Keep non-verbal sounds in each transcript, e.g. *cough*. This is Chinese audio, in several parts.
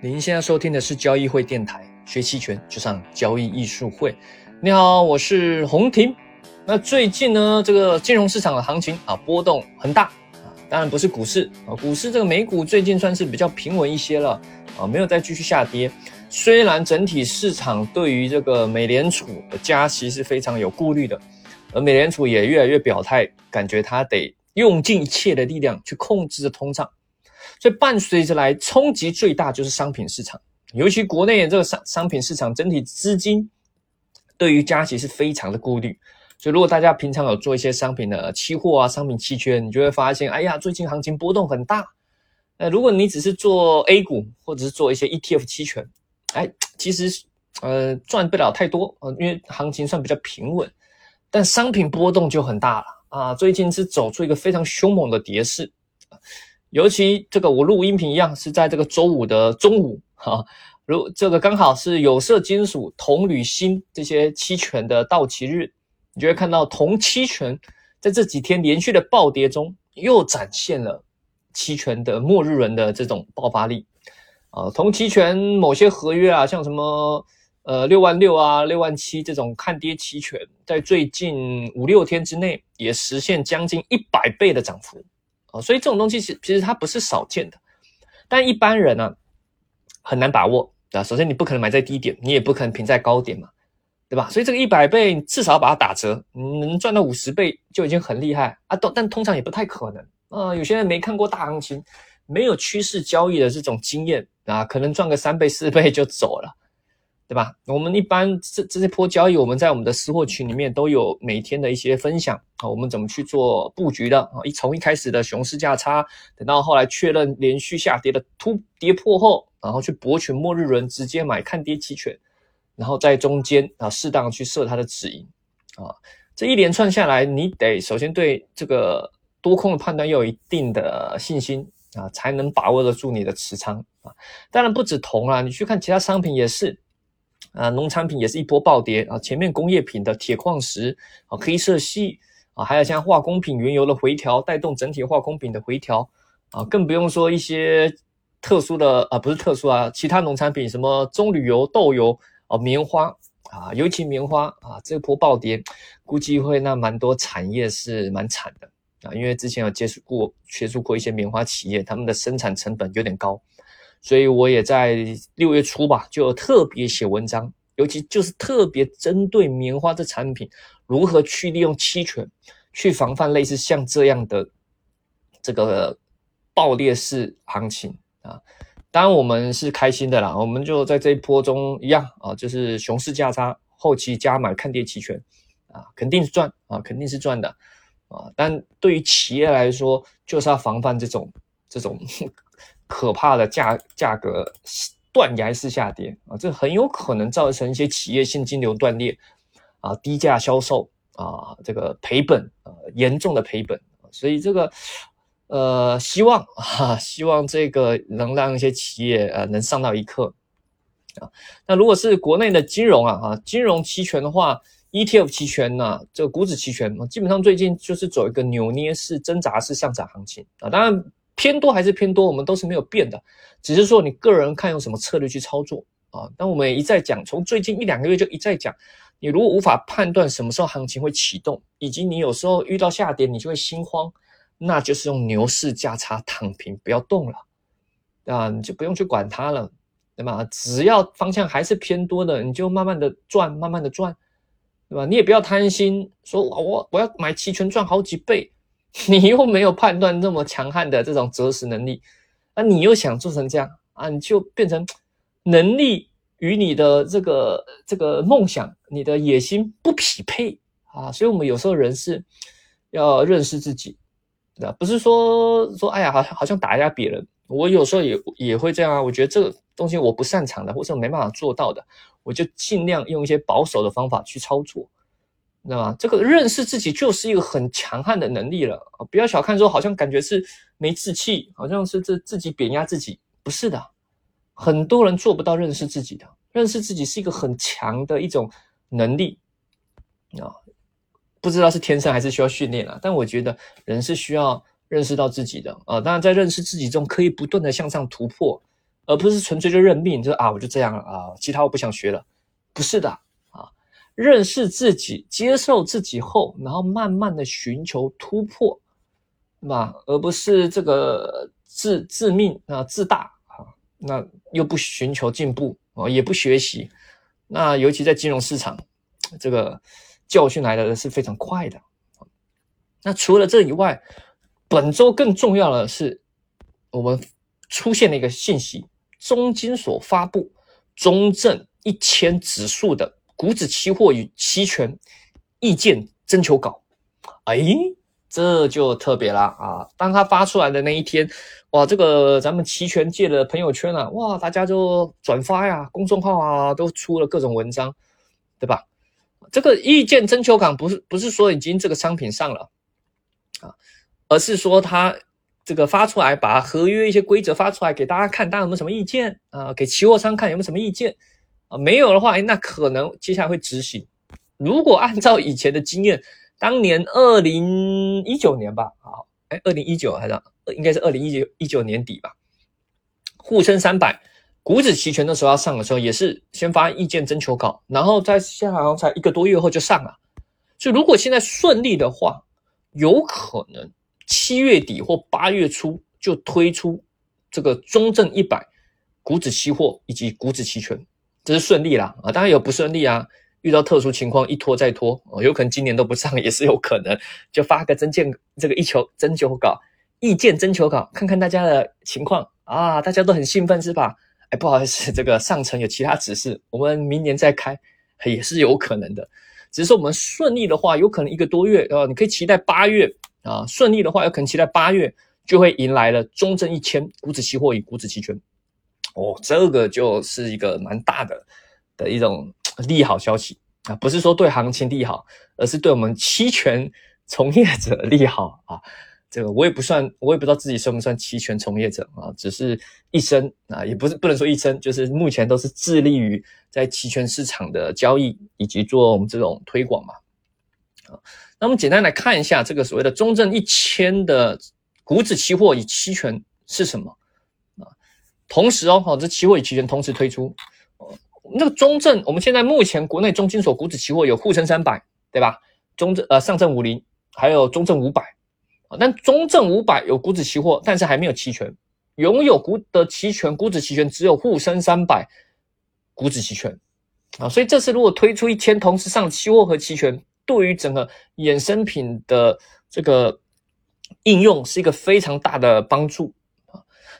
您现在收听的是交易会电台，学期权就上交易艺术会。你好，我是洪婷。那最近呢，这个金融市场的行情啊，波动很大啊，当然不是股市啊，股市这个美股最近算是比较平稳一些了啊，没有再继续下跌。虽然整体市场对于这个美联储的加息是非常有顾虑的，而美联储也越来越表态，感觉它得用尽一切的力量去控制着通胀。所以伴随着来冲击最大就是商品市场，尤其国内的这个商商品市场整体资金对于加息是非常的顾虑。所以如果大家平常有做一些商品的期货啊、商品期权，你就会发现，哎呀，最近行情波动很大。那如果你只是做 A 股或者是做一些 ETF 期权，哎，其实呃赚不了太多呃，因为行情算比较平稳。但商品波动就很大了啊，最近是走出一个非常凶猛的跌势。尤其这个我录音频一样是在这个周五的中午哈，如这个刚好是有色金属铜、铝、锌这些期权的到期日，你就会看到铜期权在这几天连续的暴跌中，又展现了期权的末日轮的这种爆发力啊。铜期权某些合约啊，像什么呃六万六啊、六万七这种看跌期权，在最近五六天之内也实现将近一百倍的涨幅。啊，所以这种东西其其实它不是少见的，但一般人呢很难把握啊。首先你不可能买在低点，你也不可能平在高点嘛，对吧？所以这个一百倍至少把它打折，能赚到五十倍就已经很厉害啊。都但通常也不太可能啊。有些人没看过大行情，没有趋势交易的这种经验啊，可能赚个三倍四倍就走了。对吧？我们一般这这些波交易，我们在我们的私货群里面都有每天的一些分享啊，我们怎么去做布局的啊？一从一开始的熊市价差，等到后来确认连续下跌的突跌破后，然后去博取末日轮，直接买看跌期权，然后在中间啊适当去设它的止盈啊。这一连串下来，你得首先对这个多空的判断要有一定的信心啊，才能把握得住你的持仓啊。当然不止铜啊，你去看其他商品也是。啊，农产品也是一波暴跌啊！前面工业品的铁矿石啊、黑色系啊，还有像化工品、原油的回调，带动整体化工品的回调啊，更不用说一些特殊的啊，不是特殊啊，其他农产品，什么棕榈油、豆油啊、棉花啊，尤其棉花啊，这波暴跌，估计会那蛮多产业是蛮惨的啊，因为之前有接触过、接触过一些棉花企业，他们的生产成本有点高。所以我也在六月初吧，就特别写文章，尤其就是特别针对棉花这产品，如何去利用期权去防范类似像这样的这个爆裂式行情啊。当然我们是开心的啦，我们就在这一波中一样啊，就是熊市价差后期加满看跌期权啊，肯定是赚啊，肯定是赚的啊。但对于企业来说，就是要防范这种这种。可怕的价价格断崖式下跌啊，这很有可能造成一些企业现金流断裂啊，低价销售啊，这个赔本啊，严重的赔本。所以这个呃，希望啊，希望这个能让一些企业呃能上到一课啊。那如果是国内的金融啊啊，金融期权的话，ETF 期权呢，这个股指期权基本上最近就是走一个扭捏式挣扎式上涨行情啊，当然。偏多还是偏多，我们都是没有变的，只是说你个人看用什么策略去操作啊。但我们也一再讲，从最近一两个月就一再讲，你如果无法判断什么时候行情会启动，以及你有时候遇到下跌你就会心慌，那就是用牛市价差躺平，不要动了啊，你就不用去管它了，对吧？只要方向还是偏多的，你就慢慢的赚，慢慢的赚，对吧？你也不要贪心，说我我要买期权赚好几倍。*laughs* 你又没有判断那么强悍的这种择时能力，那你又想做成这样啊？你就变成能力与你的这个这个梦想、你的野心不匹配啊！所以，我们有时候人是要认识自己，对不是说说哎呀，好像好像打压别人。我有时候也也会这样啊。我觉得这个东西我不擅长的，或者没办法做到的，我就尽量用一些保守的方法去操作。知道吗？这个认识自己就是一个很强悍的能力了啊！不要小看说，好像感觉是没志气，好像是这自己贬压自己，不是的。很多人做不到认识自己的，认识自己是一个很强的一种能力啊！不知道是天生还是需要训练啊？但我觉得人是需要认识到自己的啊！当然，在认识自己中，可以不断的向上突破而不是纯粹就认命，就啊我就这样了啊，其他我不想学了，不是的，认识自己，接受自己后，然后慢慢的寻求突破，那而不是这个自自命啊自大啊，那又不寻求进步啊，也不学习，那尤其在金融市场，这个教训来的是非常快的。那除了这以外，本周更重要的是，我们出现了一个信息：中金所发布中证一千指数的股指期货与期权意见征求稿。哎，这就特别了啊！当他发出来的那一天，哇，这个咱们期权界的朋友圈啊，哇，大家就转发呀，公众号啊，都出了各种文章，对吧？这个意见征求稿不是不是说已经这个商品上了。啊，而是说他这个发出来，把合约一些规则发出来给大家看，大家有没有什么意见啊？给期货商看有没有什么意见啊？没有的话，哎，那可能接下来会执行。如果按照以前的经验，当年二零一九年吧，好，哎，二零一九还是应该是二零一九一九年底吧，沪深三百股指期权的时候要上的时候，也是先发意见征求稿，然后在现在好像才一个多月后就上了。所以如果现在顺利的话，有可能七月底或八月初就推出这个中证一百股指期货以及股指期权，这是顺利啦啊！当然有不顺利啊，遇到特殊情况一拖再拖，有可能今年都不上也是有可能，就发个征件这个一求征求稿、意见征求稿，看看大家的情况啊，大家都很兴奋是吧？哎，不好意思，这个上层有其他指示，我们明年再开也是有可能的。只是说我们顺利的话，有可能一个多月啊，你可以期待八月啊，顺利的话有可能期待八月就会迎来了中证一千股指期货与股指期权，哦，这个就是一个蛮大的的一种 *tsk* 利好消息啊，不是说对行情利好，而是对我们期权从业者利好啊。这个我也不算，我也不知道自己算不算期权从业者啊，只是一生啊，也不是不能说一生，就是目前都是致力于在期权市场的交易以及做我们这种推广嘛。啊，那我们简单来看一下这个所谓的中证一千的股指期货与期权是什么？同时哦，好，这期货与期权同时推出。那个中证，我们现在目前国内中金所股指期货有沪深三百，对吧？中证呃上证五零，还有中证五百。啊，但中证五百有股指期货，但是还没有期权。拥有股的期权，股指期权只有沪深三百股指期权啊，所以这次如果推出一千同时上期货和期权，对于整个衍生品的这个应用是一个非常大的帮助。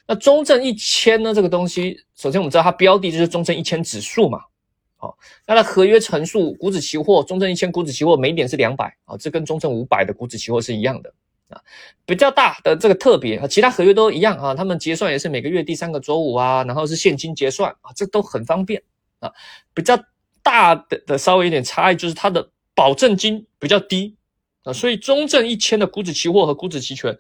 那中证一千呢，这个东西，首先我们知道它标的就是中证一千指数嘛，好，那它合约乘数股指期货，中证一千股指期货每点是两百啊，这跟中证五百的股指期货是一样的。啊，比较大的这个特别啊，其他合约都一样啊，他们结算也是每个月第三个周五啊，然后是现金结算啊，这都很方便啊。比较大的的稍微有点差异就是它的保证金比较低啊，所以中证一千的股指期货和股指期权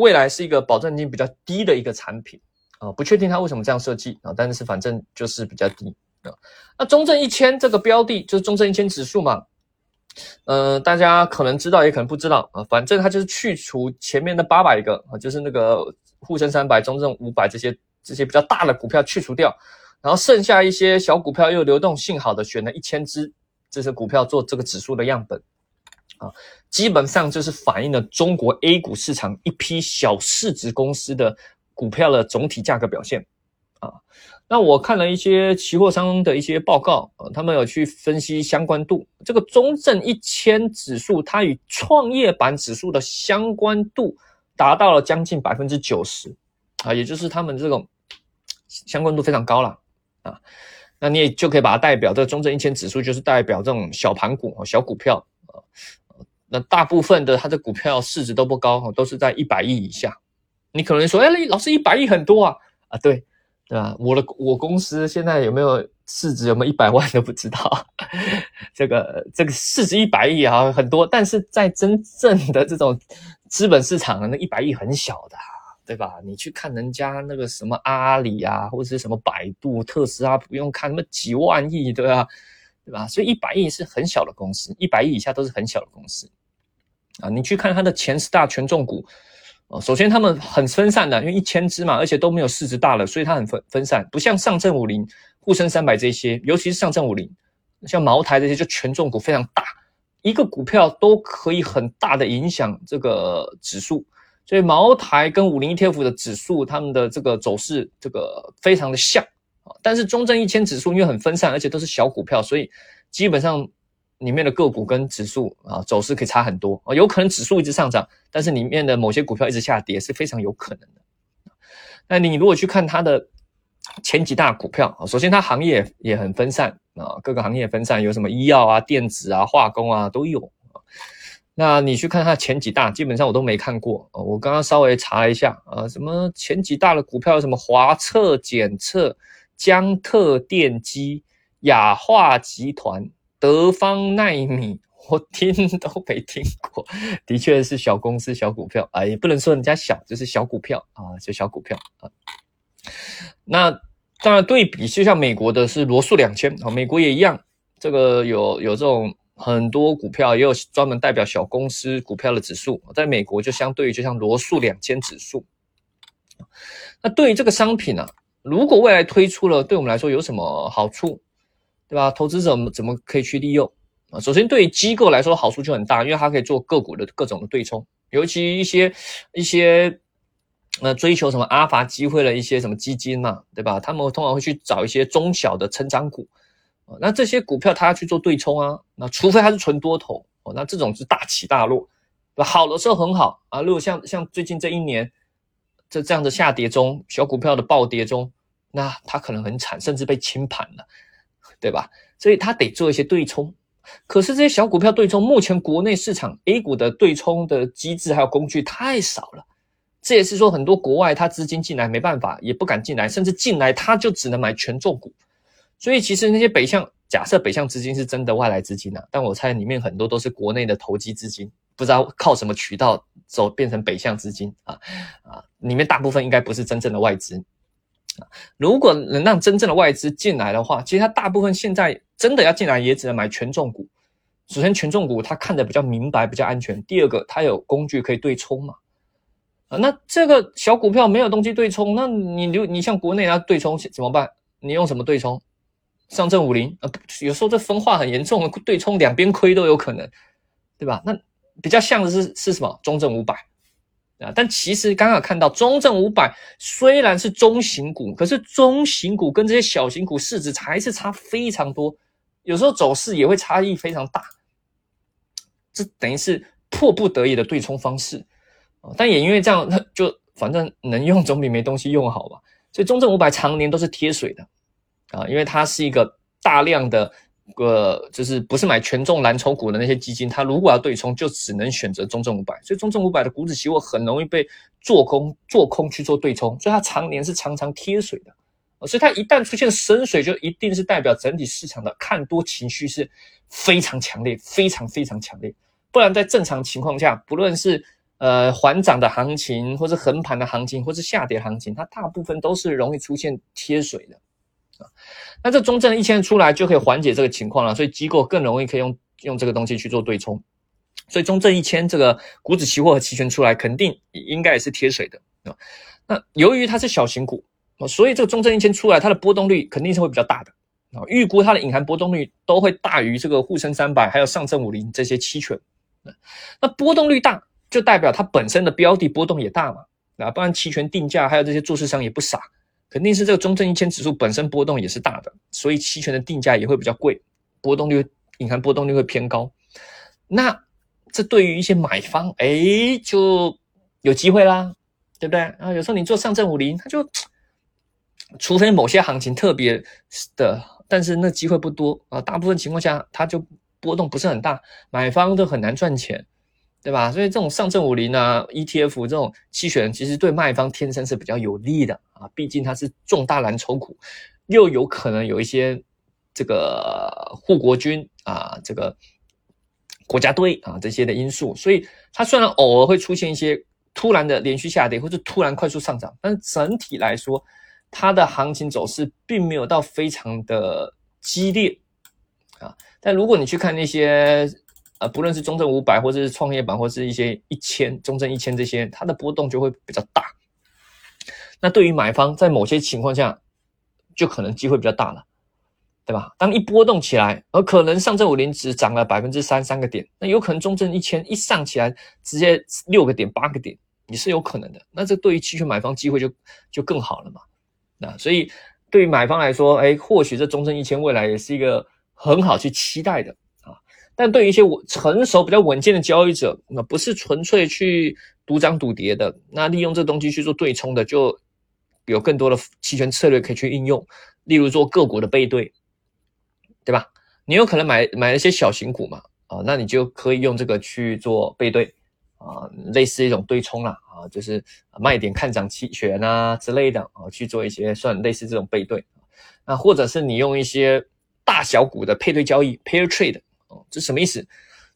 未来是一个保证金比较低的一个产品啊，不确定它为什么这样设计啊，但是反正就是比较低啊。那中证一千这个标的就是中证一千指数嘛。嗯，大家可能知道，也可能不知道啊。反正它就是去除前面的八百个啊，就是那个沪深三百、中证五百这些这些比较大的股票去除掉，然后剩下一些小股票又流动性好的，选了一千只这些股票做这个指数的样本啊，基本上就是反映了中国 A 股市场一批小市值公司的股票的总体价格表现啊。那我看了一些期货商的一些报告啊，他们有去分析相关度。这个中证一千指数，它与创业板指数的相关度达到了将近百分之九十啊，也就是他们这种相关度非常高了啊。那你也就可以把它代表，这个中证一千指数就是代表这种小盘股小股票啊。那大部分的它的股票市值都不高都是在一百亿以下。你可能说，哎，老师一百亿很多啊啊，对。对吧？我的我公司现在有没有市值？有没有一百万都不知道。*laughs* 这个这个市值一百亿啊，很多，但是在真正的这种资本市场，那一百亿很小的，对吧？你去看人家那个什么阿里啊，或者是什么百度、特斯拉，不用看，那么几万亿，对吧？对吧？所以一百亿是很小的公司，一百亿以下都是很小的公司啊。你去看它的前十大权重股。啊，首先他们很分散的，因为一千只嘛，而且都没有市值大了，所以它很分分散，不像上证五零、沪深三百这些，尤其是上证五零，像茅台这些就权重股非常大，一个股票都可以很大的影响这个指数，所以茅台跟五零 ETF 的指数，他们的这个走势这个非常的像啊，但是中证一千指数因为很分散，而且都是小股票，所以基本上。里面的个股跟指数啊走势可以差很多啊，有可能指数一直上涨，但是里面的某些股票一直下跌是非常有可能的。那你如果去看它的前几大股票啊，首先它行业也很分散啊，各个行业分散，有什么医药啊、电子啊、化工啊都有啊。那你去看它前几大，基本上我都没看过啊。我刚刚稍微查了一下啊，什么前几大的股票有，什么华测检测、江特电机、雅化集团。德方奈米，我听都没听过，*laughs* 的确是小公司、小股票啊，也不能说人家小，就是小股票啊，就小股票啊。那当然对比，就像美国的是罗素两千啊，美国也一样，这个有有这种很多股票，也有专门代表小公司股票的指数，在美国就相对于就像罗素两千指数。那对于这个商品呢，如果未来推出了，对我们来说有什么好处？对吧？投资者怎么可以去利用啊？首先，对机构来说好处就很大，因为它可以做个股的各种的对冲，尤其一些一些呃追求什么阿法机会的一些什么基金嘛，对吧？他们通常会去找一些中小的成长股，那这些股票它要去做对冲啊，那除非它是纯多头哦，那这种是大起大落，好的时候很好啊，如果像像最近这一年这这样的下跌中，小股票的暴跌中，那它可能很惨，甚至被清盘了。对吧？所以它得做一些对冲，可是这些小股票对冲，目前国内市场 A 股的对冲的机制还有工具太少了。这也是说很多国外它资金进来没办法，也不敢进来，甚至进来它就只能买权重股。所以其实那些北向，假设北向资金是真的外来资金啊，但我猜里面很多都是国内的投机资金，不知道靠什么渠道走变成北向资金啊啊，里面大部分应该不是真正的外资。如果能让真正的外资进来的话，其实它大部分现在真的要进来也只能买权重股。首先，权重股它看得比较明白，比较安全。第二个，它有工具可以对冲嘛。啊，那这个小股票没有东西对冲，那你就你像国内要对冲怎么办？你用什么对冲？上证五零啊，有时候这分化很严重，对冲两边亏都有可能，对吧？那比较像的是是什么？中证五百。啊，但其实刚刚看到中证五百虽然是中型股，可是中型股跟这些小型股市值还是差非常多，有时候走势也会差异非常大。这等于是迫不得已的对冲方式，但也因为这样，那 *laughs* 就反正能用总比没东西用好吧。所以中证五百常年都是贴水的啊，因为它是一个大量的。个就是不是买权重蓝筹股的那些基金，它如果要对冲，就只能选择中证五百。所以中证五百的股指期货很容易被做空做空去做对冲，所以它常年是常常贴水的。所以它一旦出现深水，就一定是代表整体市场的看多情绪是非常强烈、非常非常强烈。不然在正常情况下，不论是呃缓涨的行情，或是横盘的行情，或是下跌行情，它大部分都是容易出现贴水的。那这中证一千出来就可以缓解这个情况了，所以机构更容易可以用用这个东西去做对冲，所以中证一千这个股指期货和期权出来，肯定应该也是贴水的啊。那由于它是小型股，所以这个中证一千出来，它的波动率肯定是会比较大的啊。预估它的隐含波动率都会大于这个沪深三百还有上证五零这些期权。那波动率大，就代表它本身的标的波动也大嘛啊，不然期权定价还有这些做市商也不傻。肯定是这个中证一千指数本身波动也是大的，所以期权的定价也会比较贵，波动率隐含波动率会偏高。那这对于一些买方，哎，就有机会啦，对不对？啊，有时候你做上证五零，它就除非某些行情特别的，但是那机会不多啊，大部分情况下它就波动不是很大，买方都很难赚钱。对吧？所以这种上证五零啊，ETF 这种期权，其实对卖方天生是比较有利的啊。毕竟它是重大蓝筹股，又有可能有一些这个护国军啊，这个国家队啊这些的因素。所以它虽然偶尔会出现一些突然的连续下跌，或者突然快速上涨，但整体来说，它的行情走势并没有到非常的激烈啊。但如果你去看那些，呃，不论是中证五百，或者是创业板，或是一些一千、中证一千这些，它的波动就会比较大。那对于买方，在某些情况下，就可能机会比较大了，对吧？当一波动起来，而可能上证五零只涨了百分之三三个点，那有可能中证一千一上起来，直接六个点、八个点，也是有可能的。那这对于期权买方机会就就更好了嘛？那所以对于买方来说，哎，或许这中证一千未来也是一个很好去期待的。但对于一些稳成熟、比较稳健的交易者，那不是纯粹去赌涨赌跌的，那利用这东西去做对冲的，就有更多的期权策略可以去应用。例如做个股的背对，对吧？你有可能买买了一些小型股嘛，啊，那你就可以用这个去做背对，啊，类似一种对冲啦，啊，就是卖点看涨期权啊之类的，啊，去做一些算类似这种背对。那或者是你用一些大小股的配对交易 （pair trade）。哦，这什么意思？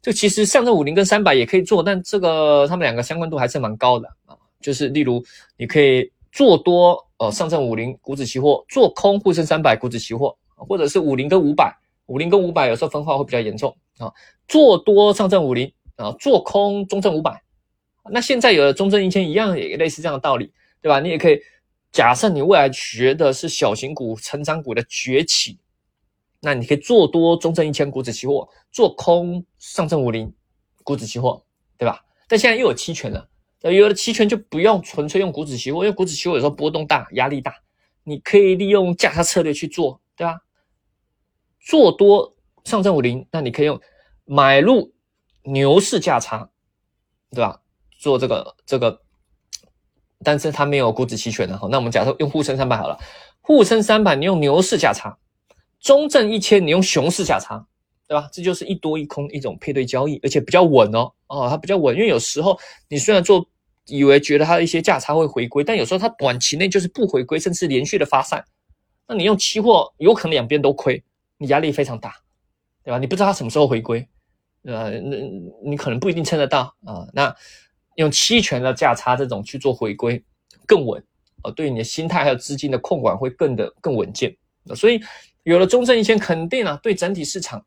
这其实上证五零跟三百也可以做，但这个他们两个相关度还是蛮高的啊。就是例如，你可以做多呃上证五零股指期货，做空沪深三百股指期货，或者是五零跟五百，五零跟五百有时候分化会比较严重啊。做多上证五零啊，做空中证五百。那现在有了中证一千一样也类似这样的道理，对吧？你也可以假设你未来觉得是小型股、成长股的崛起。那你可以做多中证一千股指期货，做空上证五零股指期货，对吧？但现在又有期权了，有了期权就不用纯粹用股指期货，因为股指期货有时候波动大，压力大，你可以利用价差策略去做，对吧？做多上证五零，那你可以用买入牛市价差，对吧？做这个这个，但是它没有股指期权的哈。那我们假设用沪深三百好了，沪深三百你用牛市价差。中证一千，你用熊市价差，对吧？这就是一多一空一种配对交易，而且比较稳哦。哦，它比较稳，因为有时候你虽然做，以为觉得它的一些价差会回归，但有时候它短期内就是不回归，甚至连续的发散。那你用期货，有可能两边都亏，你压力非常大，对吧？你不知道它什么时候回归，呃，那你可能不一定撑得到啊。那用期权的价差这种去做回归更稳，呃，对你的心态还有资金的控管会更的更稳健。所以。有了中证一千，肯定啊，对整体市场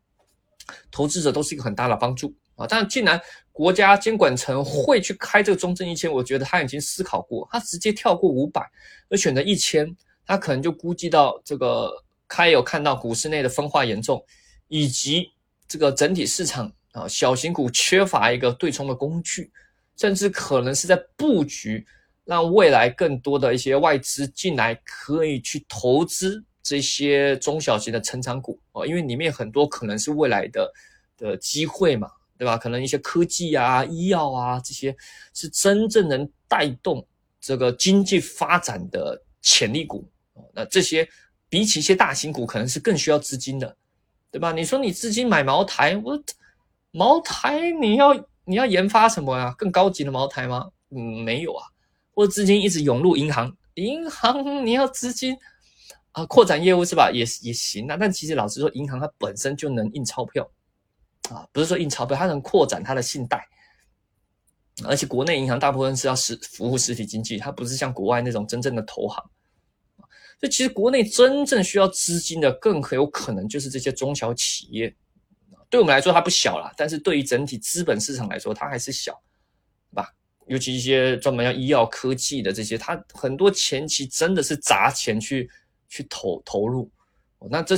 投资者都是一个很大的帮助啊。但既然国家监管层会去开这个中证一千，我觉得他已经思考过，他直接跳过五百，而选择一千，他可能就估计到这个开有看到股市内的分化严重，以及这个整体市场啊小型股缺乏一个对冲的工具，甚至可能是在布局，让未来更多的一些外资进来可以去投资。这些中小型的成长股哦，因为里面很多可能是未来的的机会嘛，对吧？可能一些科技啊、医药啊这些是真正能带动这个经济发展的潜力股那这些比起一些大型股，可能是更需要资金的，对吧？你说你资金买茅台，我茅台你要你要研发什么呀？更高级的茅台吗？嗯，没有啊。或者资金一直涌入银行，银行你要资金。啊，扩展业务是吧？也也行啊。但其实老实说，银行它本身就能印钞票啊，不是说印钞票，它能扩展它的信贷。而且国内银行大部分是要实服务实体经济，它不是像国外那种真正的投行。所以其实国内真正需要资金的，更很有可能就是这些中小企业。对我们来说它不小了，但是对于整体资本市场来说，它还是小，对吧？尤其一些专门要医药科技的这些，它很多前期真的是砸钱去。去投投入，那这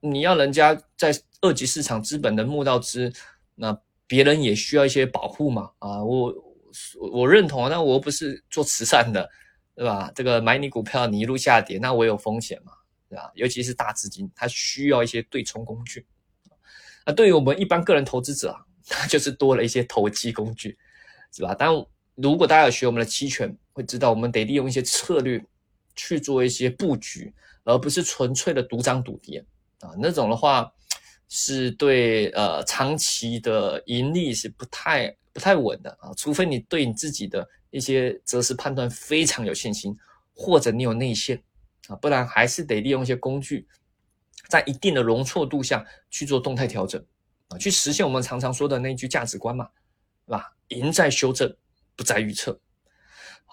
你要人家在二级市场资本的募到资，那别人也需要一些保护嘛啊，我我认同啊，但我不是做慈善的，对吧？这个买你股票你一路下跌，那我有风险嘛，对吧？尤其是大资金，它需要一些对冲工具，那对于我们一般个人投资者啊，*laughs* 它就是多了一些投机工具，是吧？但如果大家有学我们的期权，会知道我们得利用一些策略去做一些布局。而不是纯粹的独涨独跌啊，那种的话是对呃长期的盈利是不太不太稳的啊，除非你对你自己的一些择时判断非常有信心，或者你有内线啊，不然还是得利用一些工具，在一定的容错度下去做动态调整啊，去实现我们常常说的那句价值观嘛，是吧？赢在修正，不在预测。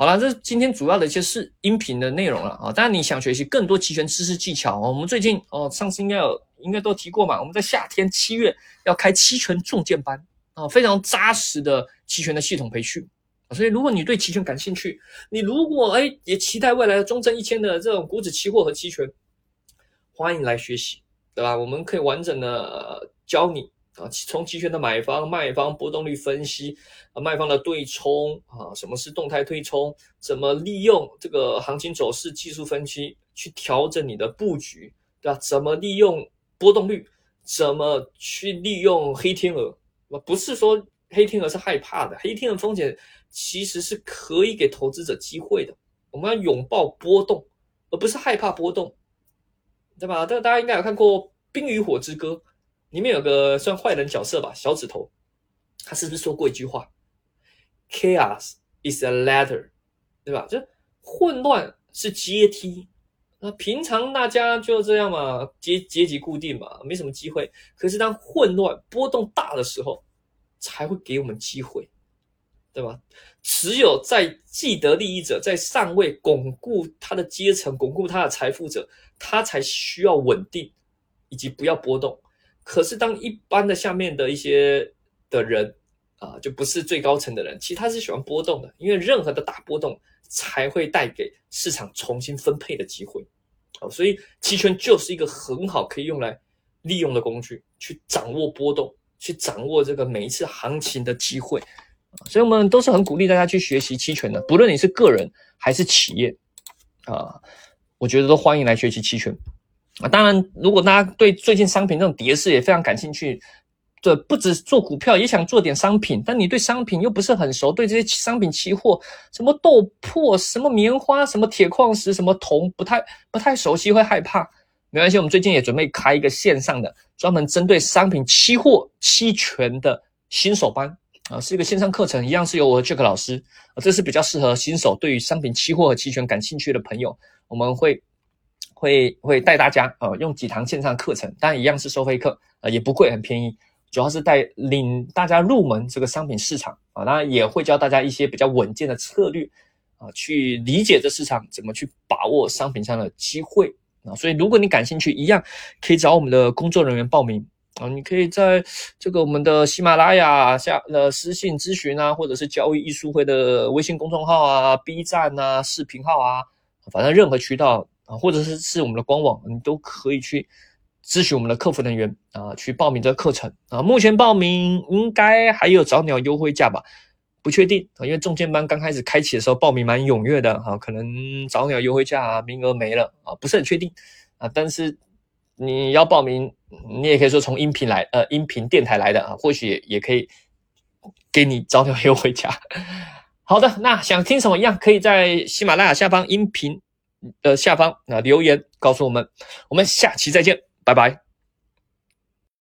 好了，这是今天主要的一些是音频的内容了啊。当然，你想学习更多期权知识技巧哦，我们最近哦，上次应该有应该都提过嘛。我们在夏天七月要开期权重建班啊，非常扎实的期权的系统培训。所以，如果你对期权感兴趣，你如果哎也期待未来的中证一千的这种股指期货和期权，欢迎来学习，对吧？我们可以完整的教你啊，从期权的买方、卖方、波动率分析啊，卖方的对冲啊，什么是动态对冲，怎么利用这个行情走势技术分析去调整你的布局，对吧？怎么利用波动率，怎么去利用黑天鹅？不是说黑天鹅是害怕的，黑天鹅风险。其实是可以给投资者机会的。我们要拥抱波动，而不是害怕波动，对吧？这个大家应该有看过《冰与火之歌》，里面有个算坏人角色吧，小指头，他是不是说过一句话：“Chaos is a ladder”，对吧？就混乱是阶梯。那平常大家就这样嘛，阶阶级固定嘛，没什么机会。可是当混乱波动大的时候，才会给我们机会。对吧？只有在既得利益者在上位巩固他的阶层、巩固他的财富者，他才需要稳定以及不要波动。可是当一般的下面的一些的人啊，就不是最高层的人，其实他是喜欢波动的，因为任何的大波动才会带给市场重新分配的机会。好，所以期权就是一个很好可以用来利用的工具，去掌握波动，去掌握这个每一次行情的机会。所以，我们都是很鼓励大家去学习期权的，不论你是个人还是企业，啊，我觉得都欢迎来学习期权。啊，当然，如果大家对最近商品这种跌势也非常感兴趣，对，不止做股票，也想做点商品，但你对商品又不是很熟，对这些商品期货，什么豆粕、什么棉花、什么铁矿石、什么铜，不太不太熟悉，会害怕，没关系，我们最近也准备开一个线上的，专门针对商品期货期权的新手班。啊，是一个线上课程，一样是由我 Jack 老师，啊，这是比较适合新手对于商品期货和期权感兴趣的朋友，我们会会会带大家啊，用几堂线上课程，当然一样是收费课，啊，也不贵，很便宜，主要是带领大家入门这个商品市场，啊，当然也会教大家一些比较稳健的策略，啊，去理解这市场怎么去把握商品上的机会，啊，所以如果你感兴趣，一样可以找我们的工作人员报名。啊，你可以在这个我们的喜马拉雅下呃私信咨询啊，或者是交易艺术会的微信公众号啊、B 站啊、视频号啊，反正任何渠道或者是是我们的官网，你都可以去咨询我们的客服人员啊，去报名这个课程啊。目前报名应该还有早鸟优惠价吧？不确定啊，因为中间班刚开始开启的时候报名蛮踊跃的啊，可能早鸟优惠价名额没了啊，不是很确定啊，但是。你要报名，你也可以说从音频来，呃，音频电台来的啊，或许也可以给你早鸟优惠价。*laughs* 好的，那想听什么一样，可以在喜马拉雅下方音频的下方啊留言告诉我们。我们下期再见，拜拜。